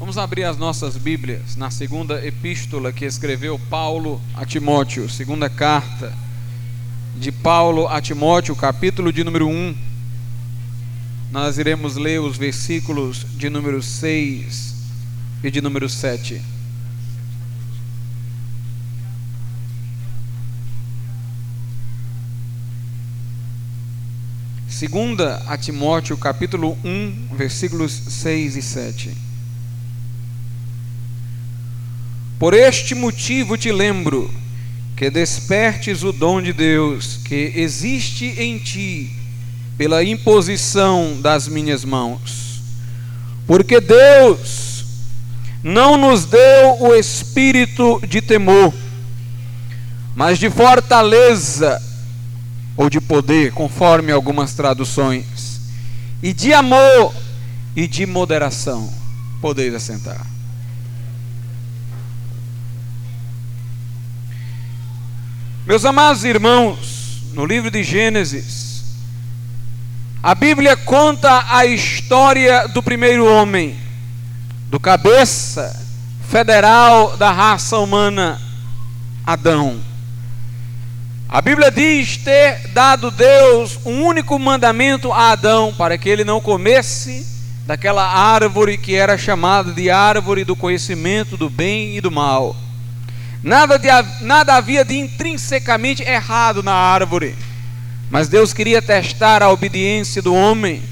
Vamos abrir as nossas Bíblias na segunda epístola que escreveu Paulo a Timóteo, segunda carta de Paulo a Timóteo, capítulo de número 1. Nós iremos ler os versículos de número 6 e de número 7. Segunda a Timóteo, capítulo 1, versículos 6 e 7. Por este motivo te lembro que despertes o dom de Deus que existe em ti pela imposição das minhas mãos. Porque Deus não nos deu o espírito de temor, mas de fortaleza ou de poder, conforme algumas traduções, e de amor e de moderação. Podeis assentar. Meus amados irmãos, no livro de Gênesis, a Bíblia conta a história do primeiro homem, do cabeça federal da raça humana, Adão. A Bíblia diz ter dado Deus um único mandamento a Adão para que ele não comesse daquela árvore que era chamada de árvore do conhecimento do bem e do mal. Nada, de, nada havia de intrinsecamente errado na árvore, mas Deus queria testar a obediência do homem,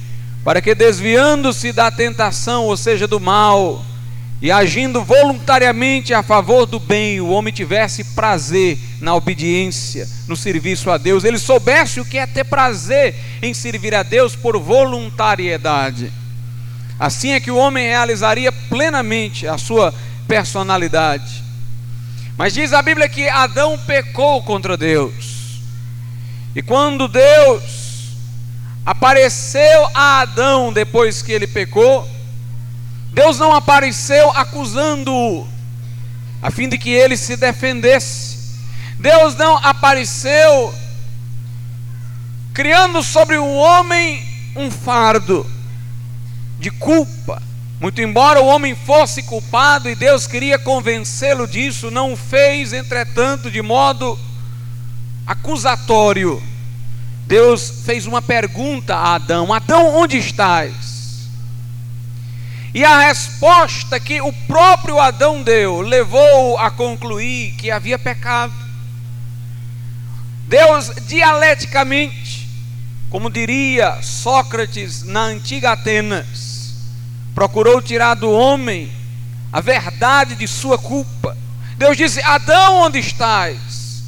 para que desviando-se da tentação, ou seja, do mal, e agindo voluntariamente a favor do bem, o homem tivesse prazer na obediência, no serviço a Deus, ele soubesse o que é ter prazer em servir a Deus por voluntariedade. Assim é que o homem realizaria plenamente a sua personalidade. Mas diz a Bíblia que Adão pecou contra Deus. E quando Deus apareceu a Adão depois que ele pecou, Deus não apareceu acusando-o, a fim de que ele se defendesse. Deus não apareceu criando sobre o homem um fardo de culpa. Muito embora o homem fosse culpado e Deus queria convencê-lo disso, não o fez, entretanto, de modo acusatório. Deus fez uma pergunta a Adão: Adão, onde estás? E a resposta que o próprio Adão deu levou a concluir que havia pecado. Deus dialeticamente, como diria Sócrates na antiga Atenas, procurou tirar do homem a verdade de sua culpa. Deus disse: Adão, onde estás?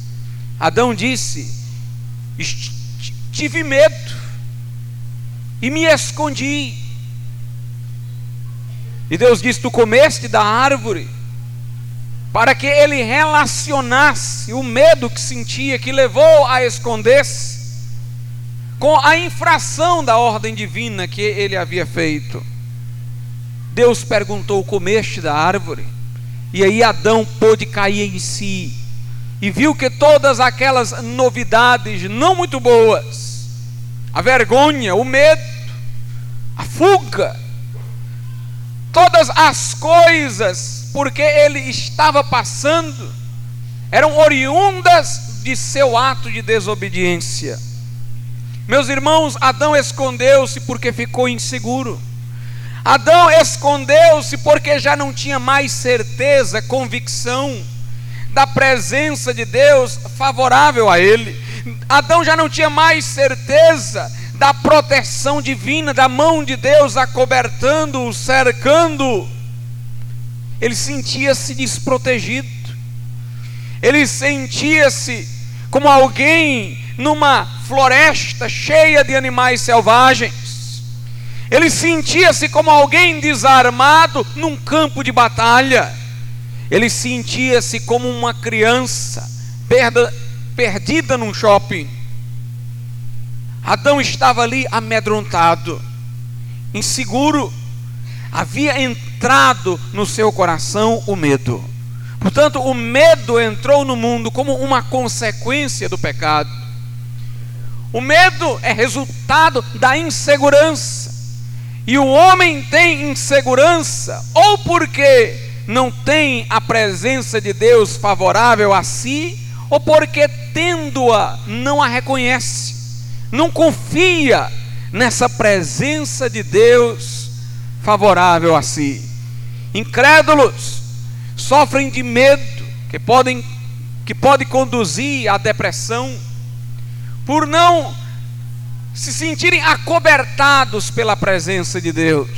Adão disse: Tive medo e me escondi. E Deus disse: Tu comeste da árvore, para que ele relacionasse o medo que sentia, que levou a esconder-se, com a infração da ordem divina que ele havia feito. Deus perguntou: Comeste da árvore? E aí Adão pôde cair em si e viu que todas aquelas novidades não muito boas, a vergonha, o medo, a fuga, todas as coisas porque ele estava passando eram oriundas de seu ato de desobediência. Meus irmãos, Adão escondeu-se porque ficou inseguro. Adão escondeu-se porque já não tinha mais certeza, convicção da presença de Deus favorável a ele. Adão já não tinha mais certeza da proteção divina, da mão de Deus acobertando, cercando, ele sentia-se desprotegido, ele sentia-se como alguém numa floresta cheia de animais selvagens, ele sentia-se como alguém desarmado num campo de batalha, ele sentia-se como uma criança perda, perdida num shopping Adão estava ali amedrontado, inseguro, havia entrado no seu coração o medo. Portanto, o medo entrou no mundo como uma consequência do pecado. O medo é resultado da insegurança. E o homem tem insegurança, ou porque não tem a presença de Deus favorável a si, ou porque tendo-a não a reconhece, não confia nessa presença de Deus favorável a si. Incrédulos sofrem de medo que podem que pode conduzir à depressão por não se sentirem acobertados pela presença de Deus.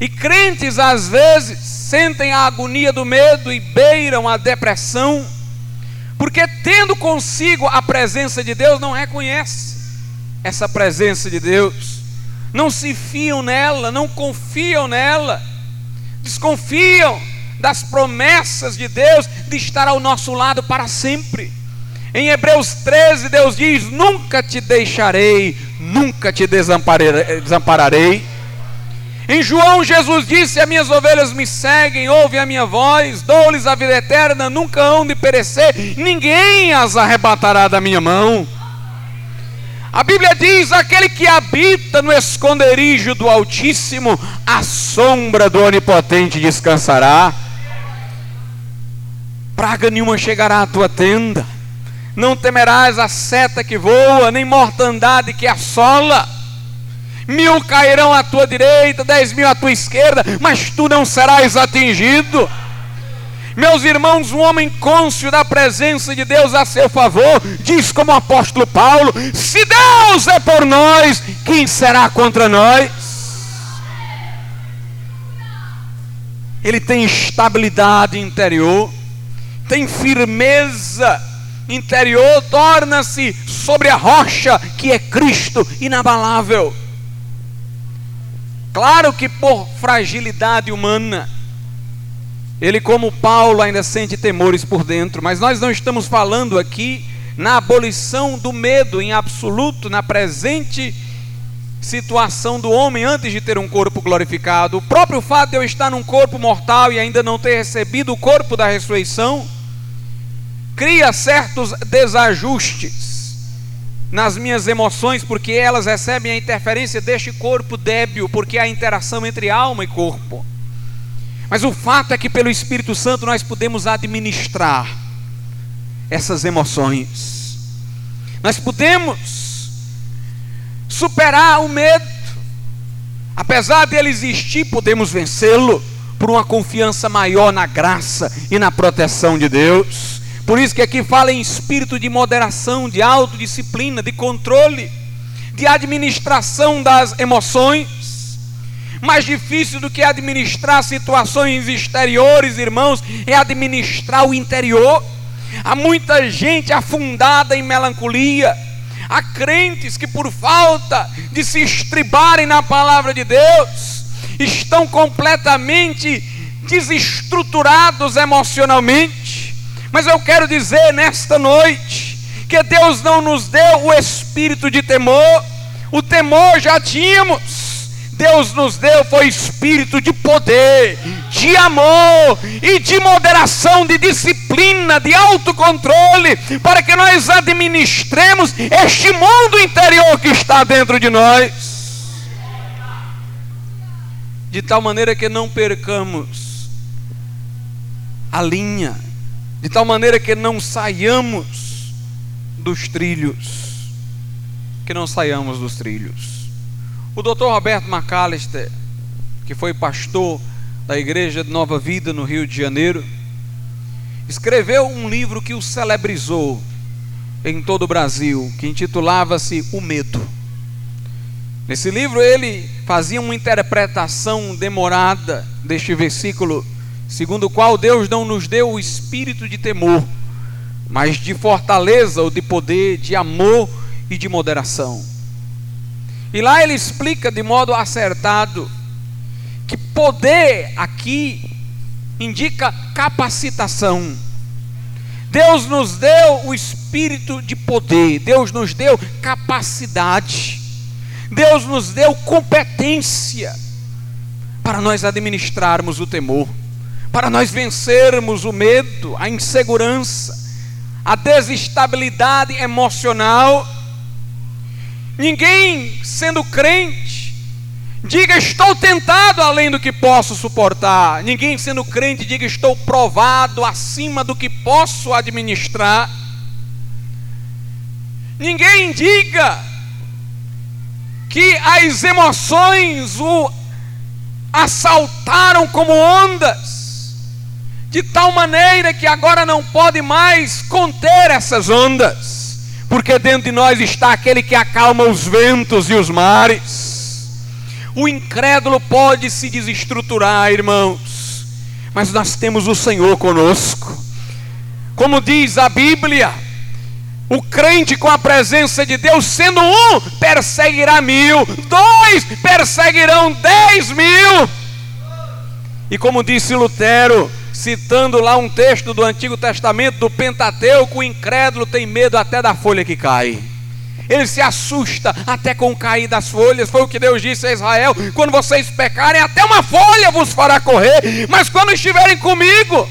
E crentes às vezes sentem a agonia do medo e beiram a depressão, porque tendo consigo a presença de Deus, não reconhece essa presença de Deus, não se fiam nela, não confiam nela, desconfiam das promessas de Deus de estar ao nosso lado para sempre. Em Hebreus 13, Deus diz: Nunca te deixarei, nunca te desampararei. Em João, Jesus disse: As minhas ovelhas me seguem, ouvem a minha voz, dou-lhes a vida eterna, nunca hão de perecer, ninguém as arrebatará da minha mão. A Bíblia diz: aquele que habita no esconderijo do Altíssimo, a sombra do Onipotente descansará. Praga nenhuma chegará à tua tenda não temerás a seta que voa, nem mortandade que assola. Mil cairão à tua direita, dez mil à tua esquerda, mas tu não serás atingido. Meus irmãos, um homem cônscio da presença de Deus a seu favor, diz como o apóstolo Paulo: se Deus é por nós, quem será contra nós? Ele tem estabilidade interior, tem firmeza interior torna-se sobre a rocha que é Cristo inabalável. Claro que por fragilidade humana, ele, como Paulo, ainda sente temores por dentro, mas nós não estamos falando aqui na abolição do medo em absoluto, na presente situação do homem antes de ter um corpo glorificado. O próprio fato de eu estar num corpo mortal e ainda não ter recebido o corpo da ressurreição cria certos desajustes nas minhas emoções, porque elas recebem a interferência deste corpo débil, porque há interação entre alma e corpo. Mas o fato é que pelo Espírito Santo nós podemos administrar essas emoções. Nós podemos superar o medo. Apesar dele existir, podemos vencê-lo por uma confiança maior na graça e na proteção de Deus. Por isso que aqui fala em espírito de moderação, de autodisciplina, de controle, de administração das emoções. Mais difícil do que administrar situações exteriores, irmãos, é administrar o interior. Há muita gente afundada em melancolia. Há crentes que, por falta de se estribarem na palavra de Deus, estão completamente desestruturados emocionalmente mas eu quero dizer nesta noite que Deus não nos deu o espírito de temor, o temor já tínhamos. Deus nos deu foi espírito de poder, de amor e de moderação, de disciplina, de autocontrole, para que nós administremos este mundo interior que está dentro de nós, de tal maneira que não percamos a linha de tal maneira que não saiamos dos trilhos, que não saiamos dos trilhos. O Dr. Roberto McAllister, que foi pastor da Igreja de Nova Vida no Rio de Janeiro, escreveu um livro que o celebrizou em todo o Brasil, que intitulava-se O Medo. Nesse livro ele fazia uma interpretação demorada deste versículo segundo o qual Deus não nos deu o espírito de temor, mas de fortaleza ou de poder, de amor e de moderação. E lá ele explica de modo acertado que poder aqui indica capacitação. Deus nos deu o espírito de poder, Deus nos deu capacidade, Deus nos deu competência para nós administrarmos o temor para nós vencermos o medo, a insegurança, a desestabilidade emocional. Ninguém sendo crente Diga, estou tentado além do que posso suportar. Ninguém sendo crente, diga, estou provado acima do que posso administrar. Ninguém diga que as emoções o assaltaram como ondas, de tal maneira que agora não pode mais conter essas ondas, porque dentro de nós está aquele que acalma os ventos e os mares. O incrédulo pode se desestruturar, irmãos, mas nós temos o Senhor conosco. Como diz a Bíblia, o crente com a presença de Deus, sendo um, perseguirá mil, dois perseguirão dez mil. E como disse Lutero, citando lá um texto do Antigo Testamento, do Pentateuco, o incrédulo tem medo até da folha que cai ele se assusta até com o cair das folhas. Foi o que Deus disse a Israel: quando vocês pecarem, até uma folha vos fará correr, mas quando estiverem comigo,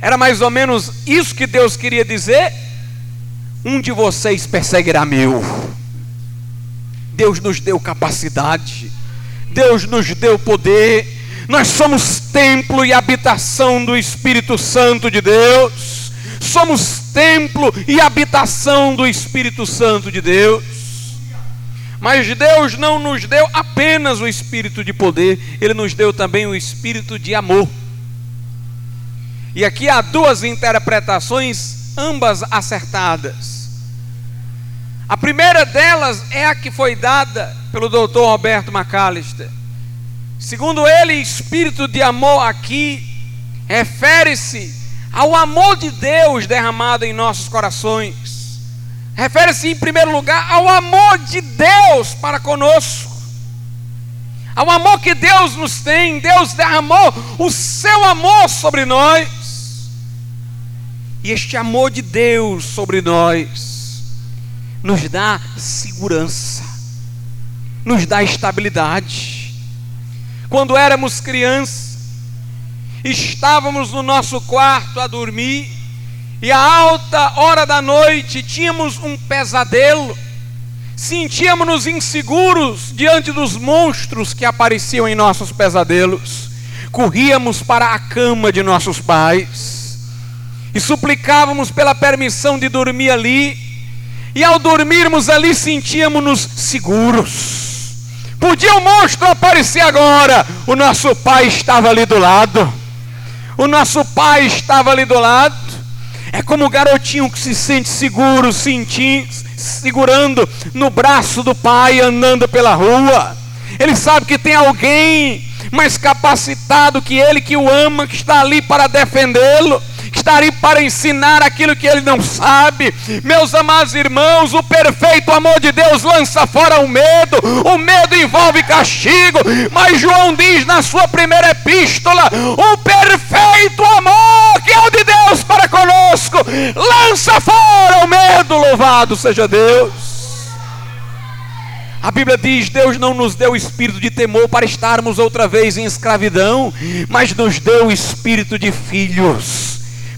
era mais ou menos isso que Deus queria dizer. Um de vocês perseguirá mil. Deus nos deu capacidade, Deus nos deu poder. Nós somos templo e habitação do Espírito Santo de Deus somos templo e habitação do Espírito Santo de Deus. Mas Deus não nos deu apenas o espírito de poder, Ele nos deu também o espírito de amor. E aqui há duas interpretações, ambas acertadas. A primeira delas é a que foi dada pelo doutor Roberto McAllister. Segundo ele, espírito de amor aqui refere-se ao amor de Deus derramado em nossos corações. Refere-se, em primeiro lugar, ao amor de Deus para conosco. Ao amor que Deus nos tem, Deus derramou o seu amor sobre nós. E este amor de Deus sobre nós nos dá segurança, nos dá estabilidade. Quando éramos crianças, estávamos no nosso quarto a dormir, e a alta hora da noite tínhamos um pesadelo, sentíamos-nos inseguros diante dos monstros que apareciam em nossos pesadelos, corríamos para a cama de nossos pais e suplicávamos pela permissão de dormir ali, e ao dormirmos ali sentíamos-nos seguros. Podia o monstro aparecer agora, o nosso pai estava ali do lado o nosso pai estava ali do lado. É como o garotinho que se sente seguro, sentindo, segurando no braço do pai, andando pela rua. Ele sabe que tem alguém mais capacitado que ele, que o ama, que está ali para defendê-lo está ali para ensinar aquilo que ele não sabe. Meus amados irmãos, o perfeito amor de Deus lança fora o medo, o medo envolve castigo, mas João diz na sua primeira epístola: o perfeito amor que é o de Deus para conosco, lança fora o medo, louvado seja Deus. A Bíblia diz: Deus não nos deu o espírito de temor para estarmos outra vez em escravidão, mas nos deu o espírito de filhos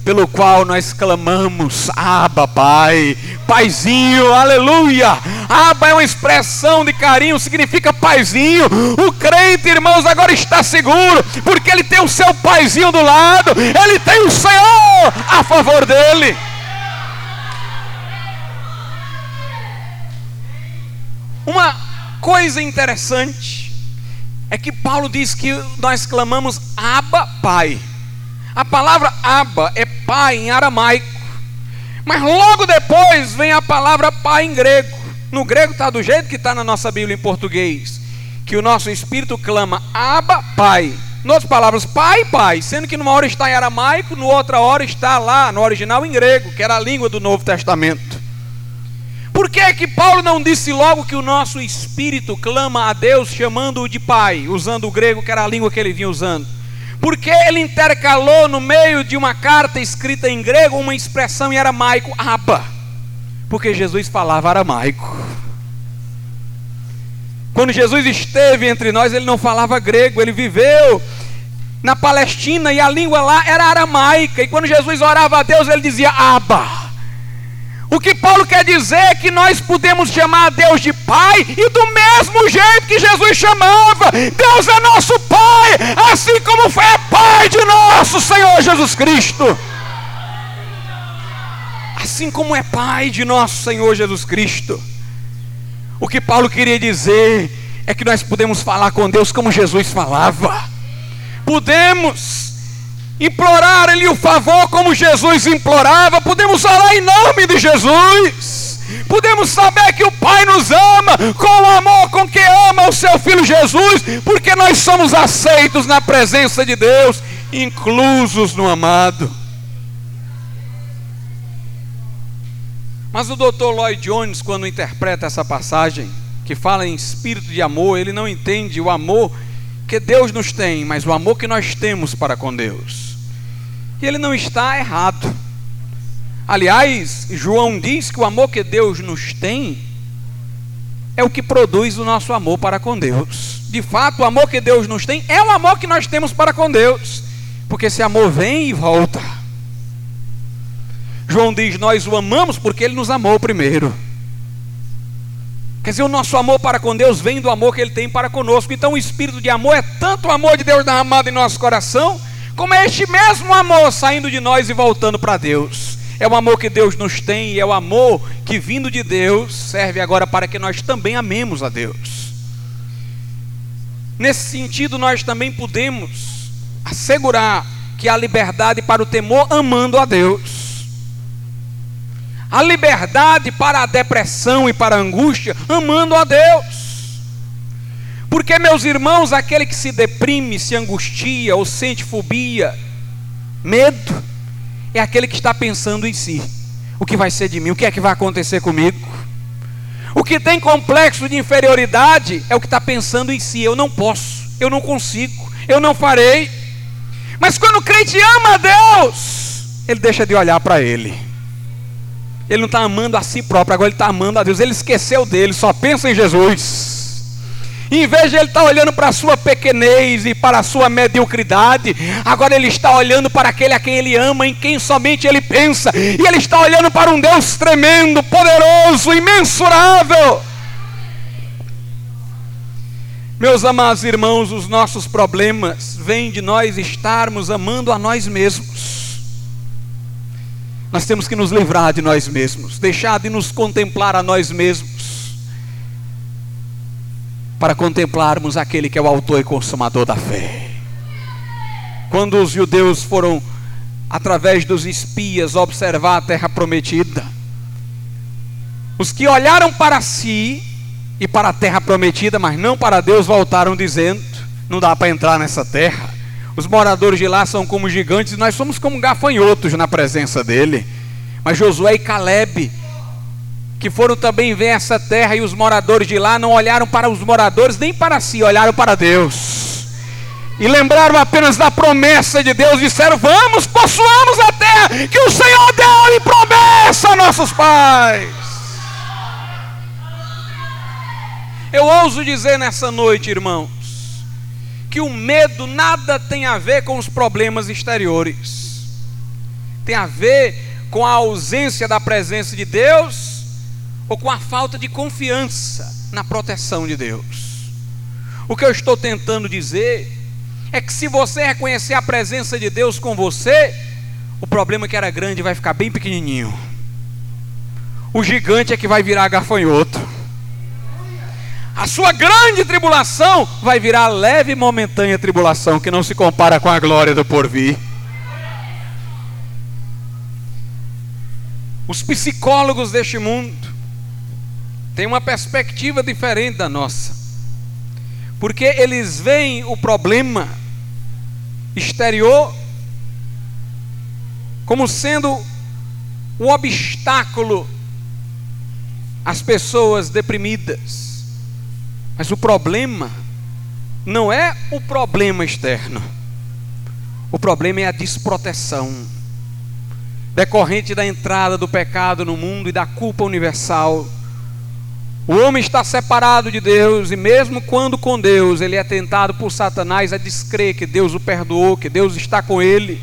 pelo qual nós clamamos, Abba, Pai, Paizinho, aleluia. Abba é uma expressão de carinho, significa Paizinho. O crente, irmãos, agora está seguro, porque ele tem o seu Paizinho do lado, ele tem o Senhor a favor dele. Uma coisa interessante é que Paulo diz que nós clamamos Abba, Pai. A palavra Abba é pai em aramaico, mas logo depois vem a palavra pai em grego. No grego está do jeito que está na nossa Bíblia em português, que o nosso espírito clama Abba, pai. Em outras palavras, pai, pai, sendo que numa hora está em aramaico, no outra hora está lá no original em grego, que era a língua do Novo Testamento. Por que, que Paulo não disse logo que o nosso espírito clama a Deus chamando-o de pai, usando o grego que era a língua que ele vinha usando? Porque ele intercalou no meio de uma carta escrita em grego uma expressão em aramaico, Abba. Porque Jesus falava aramaico. Quando Jesus esteve entre nós, ele não falava grego, ele viveu na Palestina e a língua lá era aramaica. E quando Jesus orava a Deus, ele dizia Abba. O que Paulo quer dizer é que nós podemos chamar a Deus de Pai e do mesmo jeito que Jesus chamava, Deus é nosso Pai, assim como foi Pai de nosso Senhor Jesus Cristo. Assim como é Pai de nosso Senhor Jesus Cristo. O que Paulo queria dizer é que nós podemos falar com Deus como Jesus falava. Podemos implorar-lhe o favor como Jesus implorava, podemos orar em nome de Jesus. Podemos saber que o Pai nos ama com o amor com que ama o seu filho Jesus, porque nós somos aceitos na presença de Deus, inclusos no amado. Mas o Dr. Lloyd Jones, quando interpreta essa passagem, que fala em espírito de amor, ele não entende o amor que Deus nos tem, mas o amor que nós temos para com Deus. E ele não está errado. Aliás, João diz que o amor que Deus nos tem é o que produz o nosso amor para com Deus. De fato, o amor que Deus nos tem é o amor que nós temos para com Deus, porque esse amor vem e volta. João diz: Nós o amamos porque ele nos amou primeiro. Quer dizer, o nosso amor para com Deus vem do amor que ele tem para conosco. Então, o espírito de amor é tanto o amor de Deus derramado em nosso coração, como é este mesmo amor saindo de nós e voltando para Deus. É o amor que Deus nos tem e é o amor que, vindo de Deus, serve agora para que nós também amemos a Deus. Nesse sentido, nós também podemos assegurar que há liberdade para o temor amando a Deus. A liberdade para a depressão e para a angústia amando a Deus. Porque, meus irmãos, aquele que se deprime, se angustia ou sente fobia, medo, é aquele que está pensando em si: o que vai ser de mim, o que é que vai acontecer comigo. O que tem complexo de inferioridade é o que está pensando em si: eu não posso, eu não consigo, eu não farei. Mas quando o crente ama a Deus, ele deixa de olhar para ele. Ele não está amando a si próprio, agora ele está amando a Deus. Ele esqueceu dele, só pensa em Jesus. Em vez de ele estar olhando para a sua pequenez e para a sua mediocridade, agora ele está olhando para aquele a quem ele ama, em quem somente ele pensa, e ele está olhando para um Deus tremendo, poderoso, imensurável. Meus amados irmãos, os nossos problemas vêm de nós estarmos amando a nós mesmos. Nós temos que nos livrar de nós mesmos, deixar de nos contemplar a nós mesmos para contemplarmos aquele que é o autor e consumador da fé. Quando os judeus foram, através dos espias, observar a terra prometida, os que olharam para si e para a terra prometida, mas não para Deus, voltaram dizendo: não dá para entrar nessa terra. Os moradores de lá são como gigantes, nós somos como gafanhotos na presença dele. Mas Josué e Caleb que foram também ver essa terra e os moradores de lá não olharam para os moradores nem para si, olharam para Deus. E lembraram apenas da promessa de Deus, disseram: Vamos, possuamos a terra que o Senhor deu em promessa a nossos pais. Eu ouso dizer nessa noite, irmãos, que o medo nada tem a ver com os problemas exteriores, tem a ver com a ausência da presença de Deus ou com a falta de confiança na proteção de Deus. O que eu estou tentando dizer é que se você reconhecer a presença de Deus com você, o problema que era grande vai ficar bem pequenininho. O gigante é que vai virar gafanhoto. A sua grande tribulação vai virar leve e momentânea tribulação que não se compara com a glória do porvir. Os psicólogos deste mundo tem uma perspectiva diferente da nossa. Porque eles veem o problema exterior como sendo um obstáculo às pessoas deprimidas. Mas o problema não é o problema externo. O problema é a desproteção decorrente da entrada do pecado no mundo e da culpa universal o homem está separado de Deus, e mesmo quando com Deus, ele é tentado por Satanás a descrer que Deus o perdoou, que Deus está com ele,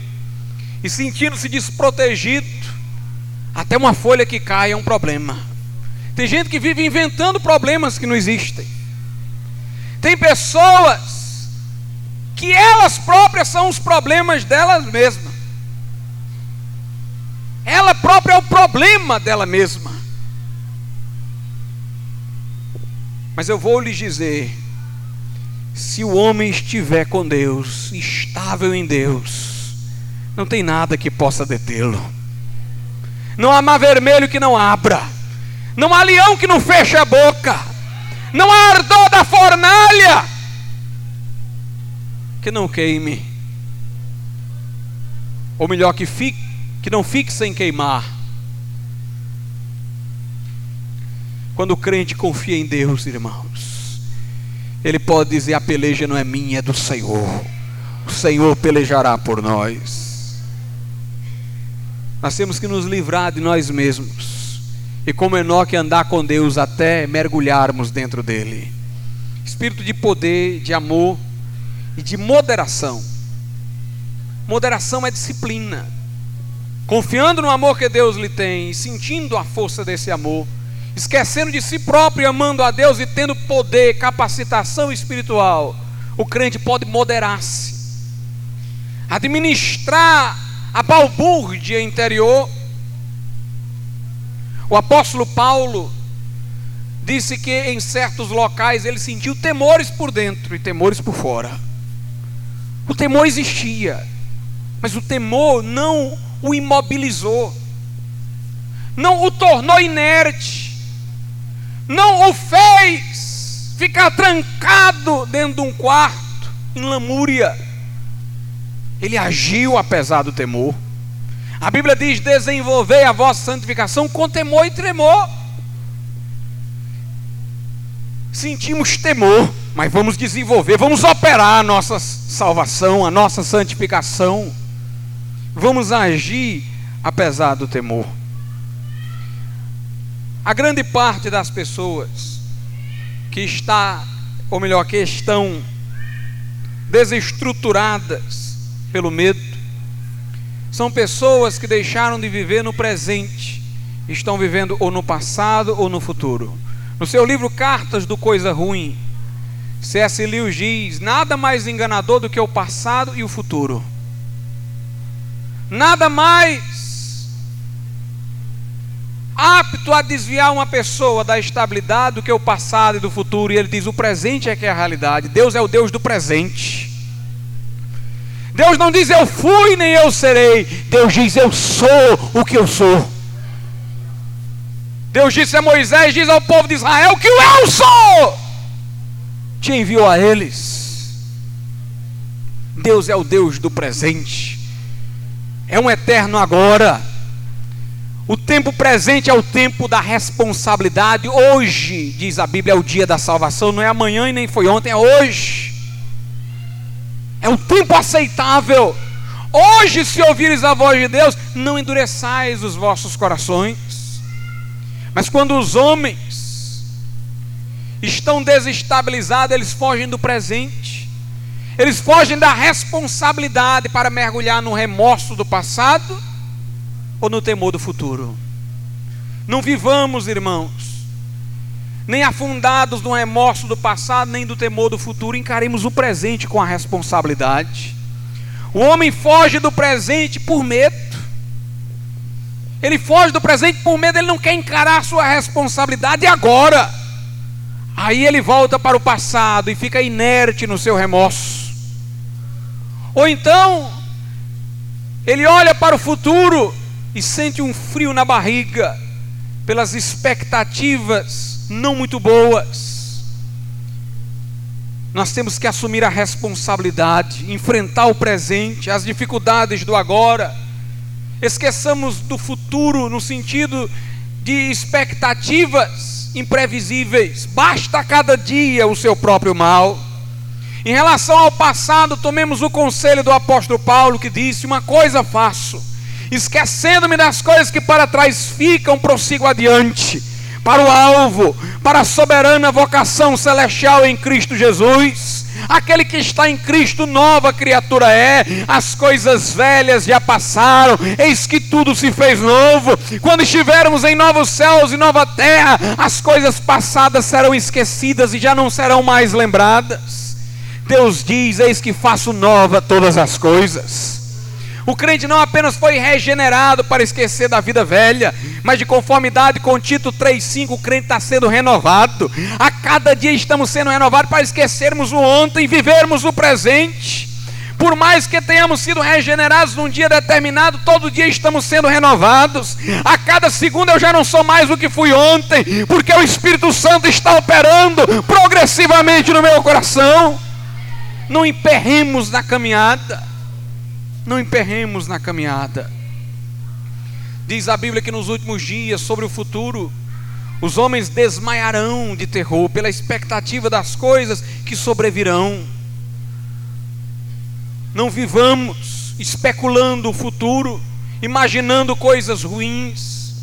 e sentindo-se desprotegido, Até uma folha que cai é um problema. Tem gente que vive inventando problemas que não existem. Tem pessoas que elas próprias são os problemas delas mesmas. Ela própria é o problema dela mesma. Mas eu vou lhes dizer: se o homem estiver com Deus, estável em Deus, não tem nada que possa detê-lo. Não há mar vermelho que não abra, não há leão que não feche a boca, não há ardor da fornalha que não queime, ou melhor, que, fique, que não fique sem queimar. Quando o crente confia em Deus, irmãos, ele pode dizer: a peleja não é minha, é do Senhor. O Senhor pelejará por nós. Nós temos que nos livrar de nós mesmos. E como Enoque andar com Deus até mergulharmos dentro dele. Espírito de poder, de amor e de moderação. Moderação é disciplina. Confiando no amor que Deus lhe tem e sentindo a força desse amor esquecendo de si próprio, amando a Deus e tendo poder, capacitação espiritual, o crente pode moderar-se, administrar a balbúrdia interior. O apóstolo Paulo disse que em certos locais ele sentiu temores por dentro e temores por fora. O temor existia, mas o temor não o imobilizou, não o tornou inerte não o fez ficar trancado dentro de um quarto, em lamúria. Ele agiu apesar do temor. A Bíblia diz: desenvolvei a vossa santificação com temor e tremor. Sentimos temor, mas vamos desenvolver, vamos operar a nossa salvação, a nossa santificação. Vamos agir apesar do temor. A grande parte das pessoas que está, ou melhor, que estão desestruturadas pelo medo, são pessoas que deixaram de viver no presente, estão vivendo ou no passado ou no futuro. No seu livro Cartas do Coisa Ruim, C.S. Lewis diz: nada mais enganador do que o passado e o futuro. Nada mais apto a desviar uma pessoa da estabilidade do que o passado e do futuro. E ele diz: o presente é que é a realidade. Deus é o Deus do presente. Deus não diz eu fui nem eu serei. Deus diz eu sou o que eu sou. Deus disse a Moisés, diz ao povo de Israel que eu sou te enviou a eles. Deus é o Deus do presente. É um eterno agora. O tempo presente é o tempo da responsabilidade. Hoje, diz a Bíblia, é o dia da salvação. Não é amanhã e nem foi ontem, é hoje. É um tempo aceitável. Hoje, se ouvires a voz de Deus, não endureçais os vossos corações. Mas quando os homens estão desestabilizados, eles fogem do presente. Eles fogem da responsabilidade para mergulhar no remorso do passado ou no temor do futuro. Não vivamos, irmãos, nem afundados no remorso do passado, nem do temor do futuro, encaremos o presente com a responsabilidade. O homem foge do presente por medo. Ele foge do presente por medo, ele não quer encarar a sua responsabilidade agora. Aí ele volta para o passado e fica inerte no seu remorso. Ou então, ele olha para o futuro e sente um frio na barriga pelas expectativas não muito boas. Nós temos que assumir a responsabilidade, enfrentar o presente, as dificuldades do agora. Esqueçamos do futuro no sentido de expectativas imprevisíveis. Basta cada dia o seu próprio mal. Em relação ao passado, tomemos o conselho do apóstolo Paulo que disse: Uma coisa faço esquecendo-me das coisas que para trás ficam, prossigo adiante, para o alvo, para a soberana vocação celestial em Cristo Jesus, Aquele que está em Cristo, nova criatura é. As coisas velhas já passaram, eis que tudo se fez novo. Quando estivermos em novos céus e nova terra, as coisas passadas serão esquecidas e já não serão mais lembradas. Deus diz: Eis que faço nova todas as coisas. O crente não apenas foi regenerado para esquecer da vida velha, mas de conformidade com Tito 3,5, o crente está sendo renovado. A cada dia estamos sendo renovados para esquecermos o ontem e vivermos o presente. Por mais que tenhamos sido regenerados num dia determinado, todo dia estamos sendo renovados. A cada segundo eu já não sou mais o que fui ontem, porque o Espírito Santo está operando progressivamente no meu coração. Não emperremos na caminhada não emperremos na caminhada. Diz a Bíblia que nos últimos dias, sobre o futuro, os homens desmaiarão de terror pela expectativa das coisas que sobrevirão. Não vivamos especulando o futuro, imaginando coisas ruins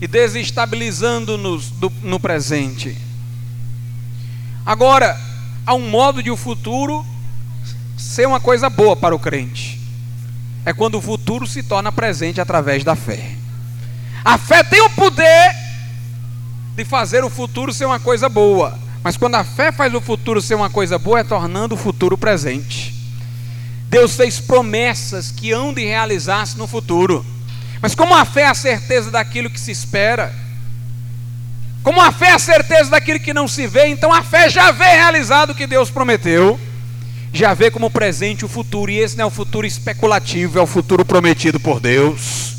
e desestabilizando-nos no presente. Agora, há um modo de o futuro ser uma coisa boa para o crente é quando o futuro se torna presente através da fé. A fé tem o poder de fazer o futuro ser uma coisa boa, mas quando a fé faz o futuro ser uma coisa boa, é tornando o futuro presente. Deus fez promessas que hão de realizar-se no futuro, mas como a fé é a certeza daquilo que se espera, como a fé é a certeza daquilo que não se vê, então a fé já vê realizado o que Deus prometeu já vê como presente o futuro, e esse não é o futuro especulativo, é o futuro prometido por Deus.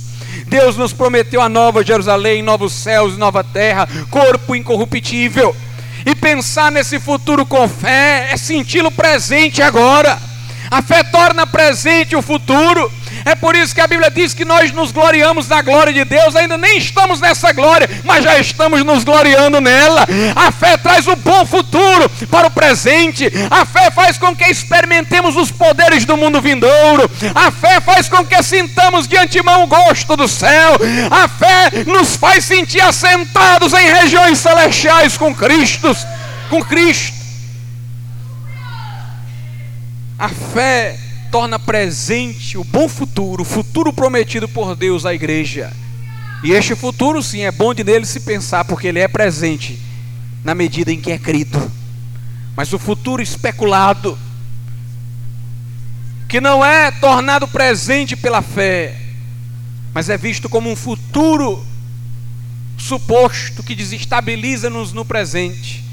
Deus nos prometeu a nova Jerusalém, novos céus nova terra, corpo incorruptível. E pensar nesse futuro com fé é senti-lo presente agora. A fé torna presente o futuro. É por isso que a Bíblia diz que nós nos gloriamos na glória de Deus, ainda nem estamos nessa glória, mas já estamos nos gloriando nela. A fé traz um bom futuro para o presente. A fé faz com que experimentemos os poderes do mundo vindouro. A fé faz com que sintamos de antemão o gosto do céu. A fé nos faz sentir assentados em regiões celestiais com Cristo, com Cristo. A fé torna presente o bom futuro, o futuro prometido por Deus à igreja. E este futuro, sim, é bom de nele se pensar, porque ele é presente na medida em que é crido. Mas o futuro especulado, que não é tornado presente pela fé, mas é visto como um futuro suposto que desestabiliza-nos no presente,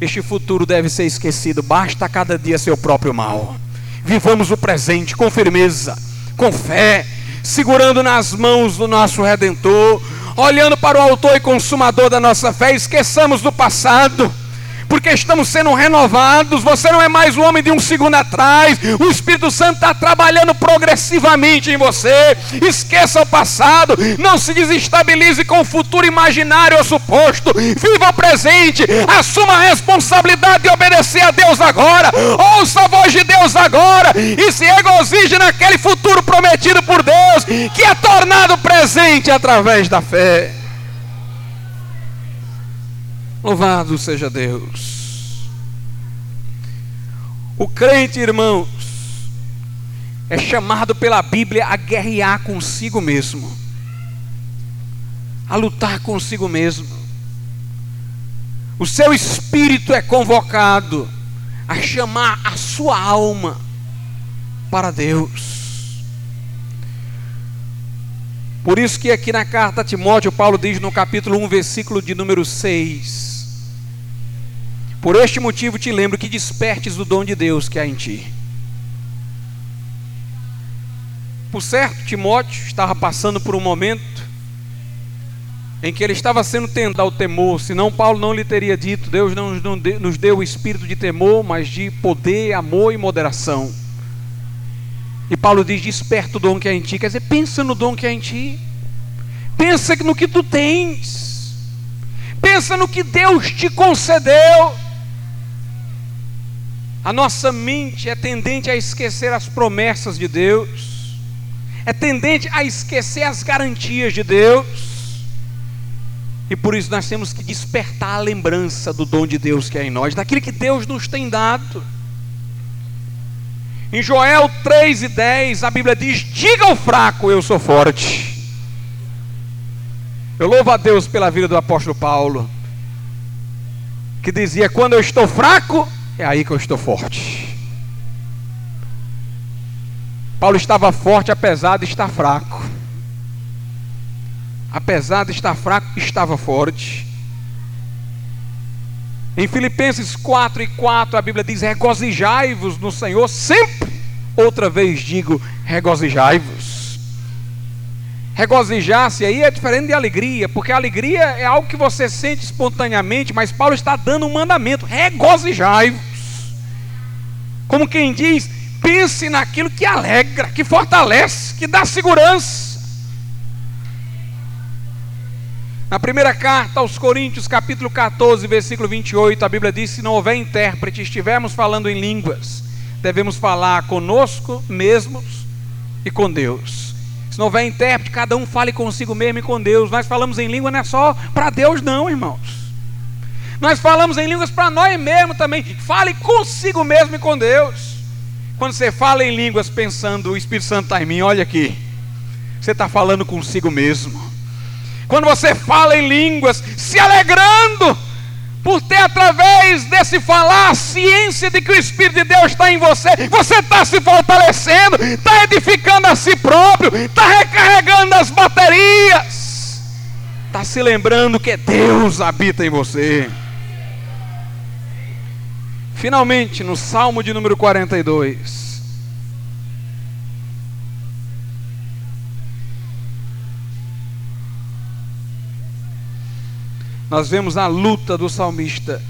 este futuro deve ser esquecido, basta cada dia seu próprio mal. Vivamos o presente com firmeza, com fé, segurando nas mãos do nosso Redentor, olhando para o Autor e Consumador da nossa fé, esqueçamos do passado porque estamos sendo renovados. Você não é mais o homem de um segundo atrás. O Espírito Santo está trabalhando progressivamente em você. Esqueça o passado, não se desestabilize com o futuro imaginário ou suposto. Viva o presente, assuma a responsabilidade de obedecer a Deus agora. Ouça a voz de Deus agora e se regozije naquele futuro prometido por Deus, que é tornado presente através da fé. Louvado seja Deus. O crente, irmãos, é chamado pela Bíblia a guerrear consigo mesmo, a lutar consigo mesmo. O seu espírito é convocado a chamar a sua alma para Deus. Por isso que aqui na carta a Timóteo, Paulo diz no capítulo 1, versículo de número 6: por este motivo te lembro que despertes o dom de Deus que há em ti. Por certo, Timóteo estava passando por um momento em que ele estava sendo tentado ao temor, senão Paulo não lhe teria dito: Deus não nos deu o espírito de temor, mas de poder, amor e moderação. E Paulo diz: Desperta o dom que há em ti. Quer dizer, pensa no dom que há em ti, pensa no que tu tens, pensa no que Deus te concedeu. A nossa mente é tendente a esquecer as promessas de Deus, é tendente a esquecer as garantias de Deus, e por isso nós temos que despertar a lembrança do dom de Deus que é em nós, daquilo que Deus nos tem dado. Em Joel 3 e 10, a Bíblia diz: Diga ao fraco, eu sou forte. Eu louvo a Deus pela vida do apóstolo Paulo, que dizia: Quando eu estou fraco, é aí que eu estou forte. Paulo estava forte apesar de estar fraco. Apesar de estar fraco, estava forte. Em Filipenses 4 e 4, a Bíblia diz: Regozijai-vos no Senhor sempre. Outra vez digo: regozijai-vos. Regozijar-se aí é diferente de alegria, porque a alegria é algo que você sente espontaneamente, mas Paulo está dando um mandamento: regozijai-vos. Como quem diz, pense naquilo que alegra, que fortalece, que dá segurança. Na primeira carta aos Coríntios, capítulo 14, versículo 28, a Bíblia diz: Se não houver intérprete, estivermos falando em línguas, devemos falar conosco mesmos e com Deus. Se não houver intérprete, cada um fale consigo mesmo e com Deus. Nós falamos em língua não é só para Deus, não, irmãos. Nós falamos em línguas para nós mesmos também. Fale consigo mesmo e com Deus. Quando você fala em línguas pensando, o Espírito Santo está em mim, olha aqui. Você está falando consigo mesmo. Quando você fala em línguas, se alegrando por ter através desse falar a ciência de que o Espírito de Deus está em você, você está se fortalecendo, está edificando a si próprio, está recarregando as baterias, está se lembrando que Deus habita em você. Finalmente, no Salmo de número 42. nós vemos a luta do salmista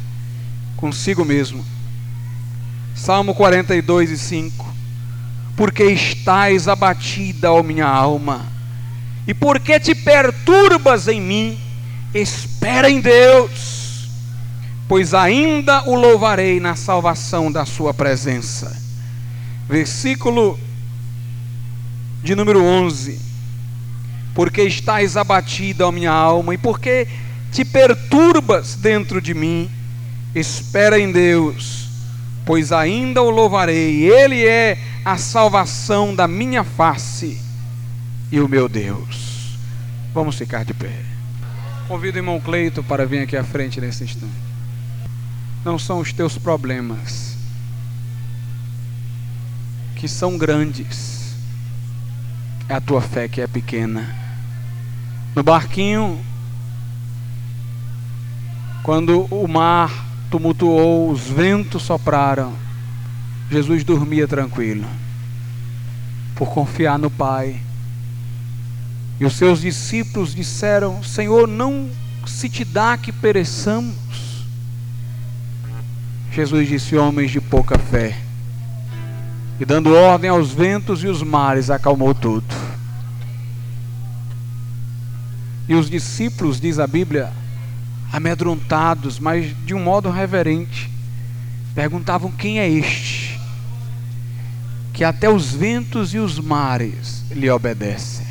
consigo mesmo. Salmo 42 e 5. Porque estás abatida, ó minha alma, e porque te perturbas em mim, espera em Deus, pois ainda o louvarei na salvação da sua presença. Versículo de número 11. Porque estás abatida, ó minha alma, e porque te perturbas dentro de mim, espera em Deus, pois ainda o louvarei, Ele é a salvação da minha face e o meu Deus. Vamos ficar de pé. Convido o irmão Cleito para vir aqui à frente nesse instante. Não são os teus problemas que são grandes, é a tua fé que é pequena. No barquinho quando o mar tumultuou, os ventos sopraram, Jesus dormia tranquilo, por confiar no Pai. E os seus discípulos disseram: Senhor, não se te dá que pereçamos. Jesus disse: Homens de pouca fé. E dando ordem aos ventos e os mares, acalmou tudo. E os discípulos, diz a Bíblia, amedrontados, mas de um modo reverente, perguntavam: Quem é este? Que até os ventos e os mares lhe obedecem.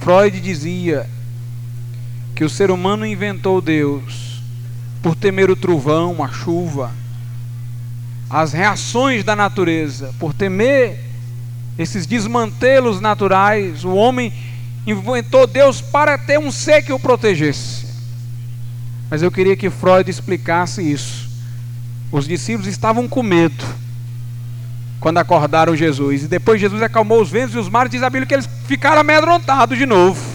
Freud dizia que o ser humano inventou Deus por temer o trovão, a chuva, as reações da natureza, por temer esses desmantelos naturais, o homem inventou Deus para ter um ser que o protegesse. Mas eu queria que Freud explicasse isso. Os discípulos estavam com medo quando acordaram Jesus. E depois Jesus acalmou os ventos e os mares. Diz a Bíblia que eles ficaram amedrontados de novo.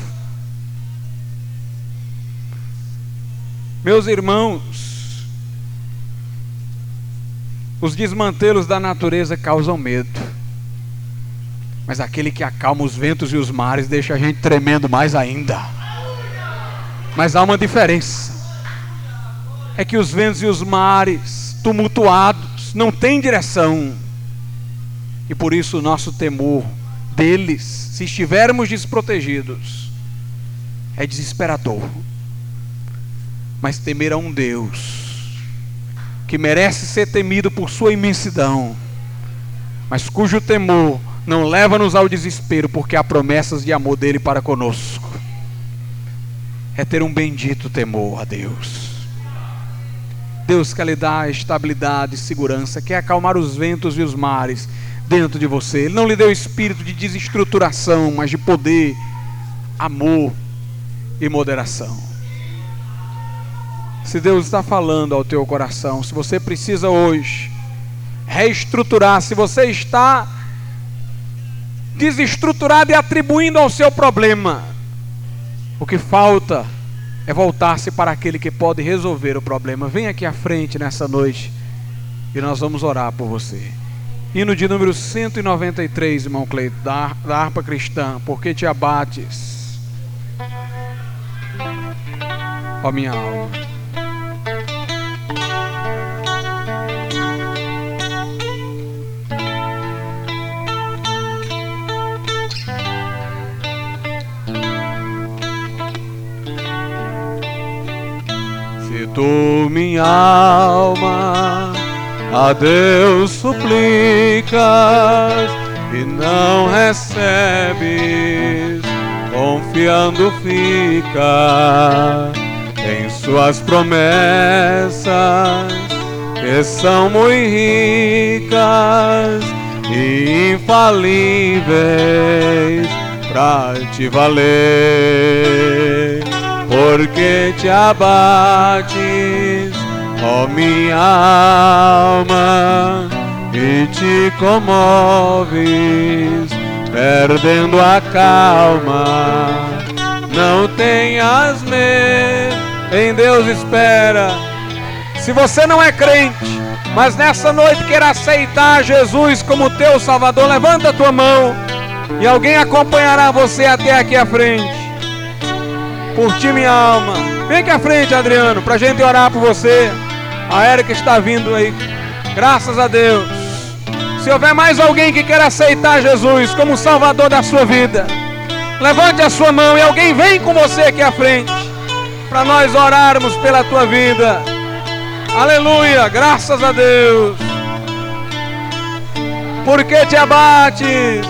Meus irmãos, os desmantelos da natureza causam medo. Mas aquele que acalma os ventos e os mares deixa a gente tremendo mais ainda. Mas há uma diferença. É que os ventos e os mares tumultuados não têm direção. E por isso o nosso temor deles, se estivermos desprotegidos, é desesperador. Mas temer a um Deus que merece ser temido por sua imensidão, mas cujo temor não leva-nos ao desespero, porque há promessas de amor dele para conosco. É ter um bendito temor a Deus. Deus quer lhe dar estabilidade, segurança, quer acalmar os ventos e os mares dentro de você. Ele não lhe deu espírito de desestruturação, mas de poder, amor e moderação. Se Deus está falando ao teu coração, se você precisa hoje reestruturar, se você está desestruturado e atribuindo ao seu problema, o que falta é voltar-se para aquele que pode resolver o problema. Vem aqui à frente nessa noite e nós vamos orar por você. Hino de número 193, irmão Cleito, da, da harpa cristã, porque te abates, ó minha alma. Tu minha alma a Deus suplicas e não recebes, confiando fica em suas promessas que são muito ricas e infalíveis para te valer porque te abates, ó minha alma, e te comoves, perdendo a calma. Não tenhas medo, em Deus espera. Se você não é crente, mas nessa noite quer aceitar Jesus como teu Salvador, levanta a tua mão e alguém acompanhará você até aqui à frente por ti, minha alma. Vem aqui à frente, Adriano, para a gente orar por você. A Érica está vindo aí. Graças a Deus. Se houver mais alguém que queira aceitar Jesus como Salvador da sua vida, levante a sua mão e alguém vem com você aqui à frente. Para nós orarmos pela tua vida. Aleluia, graças a Deus. Porque te abates.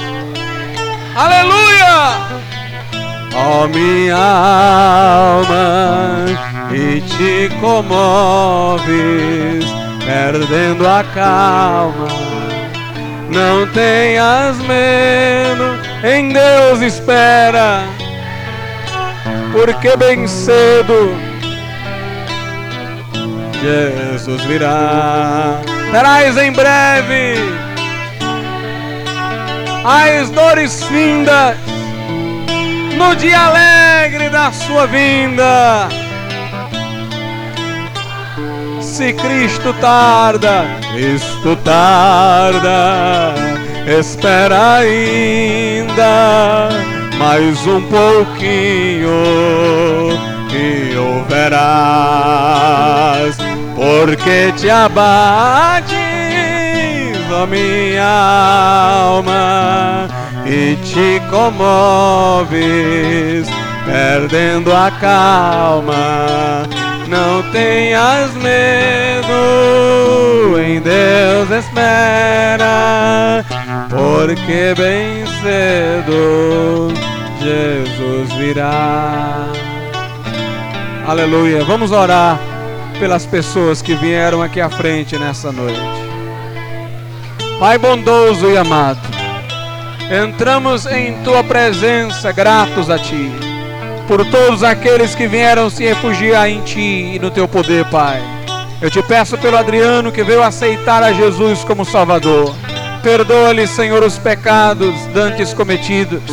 Aleluia ó oh, minha alma, e te comoves, perdendo a calma. Não tenhas medo, em Deus espera, porque bem cedo Jesus virá. Terás em breve as dores findas no dia alegre da sua vinda. Se Cristo tarda, Cristo tarda, espera ainda mais um pouquinho e o verás, porque te abates, ó minha alma e te comoves, perdendo a calma. Não tenhas medo, em Deus espera, porque bem cedo Jesus virá. Aleluia. Vamos orar pelas pessoas que vieram aqui à frente nessa noite. Pai bondoso e amado, Entramos em tua presença gratos a ti, por todos aqueles que vieram se refugiar em ti e no teu poder, Pai. Eu te peço pelo Adriano que veio aceitar a Jesus como Salvador. Perdoa-lhe, Senhor, os pecados dantes cometidos.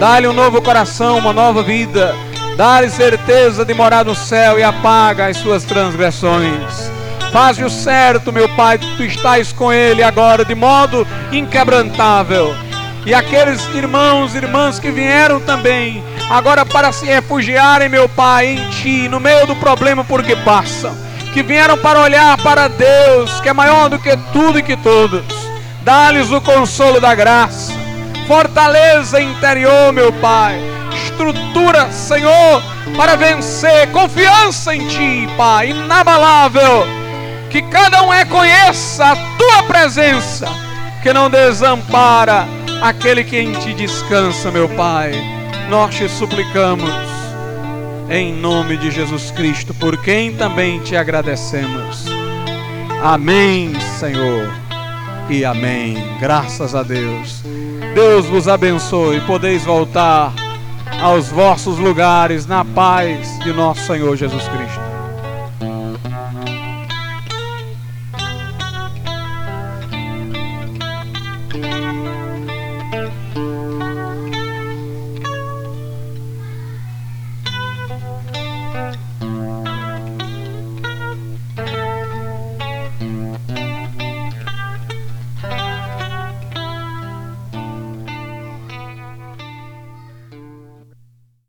Dá-lhe um novo coração, uma nova vida. Dá-lhe certeza de morar no céu e apaga as suas transgressões. Faz o certo, meu Pai, tu estás com ele agora de modo inquebrantável e aqueles irmãos e irmãs que vieram também, agora para se refugiarem, meu Pai, em Ti, no meio do problema porque passam, que vieram para olhar para Deus, que é maior do que tudo e que todos, dá-lhes o consolo da graça, fortaleza interior, meu Pai, estrutura, Senhor, para vencer, confiança em Ti, Pai, inabalável, que cada um reconheça a Tua presença, que não desampara aquele que em ti descansa, meu Pai. Nós te suplicamos, em nome de Jesus Cristo, por quem também te agradecemos. Amém, Senhor. E amém. Graças a Deus. Deus vos abençoe. Podeis voltar aos vossos lugares na paz de nosso Senhor Jesus Cristo.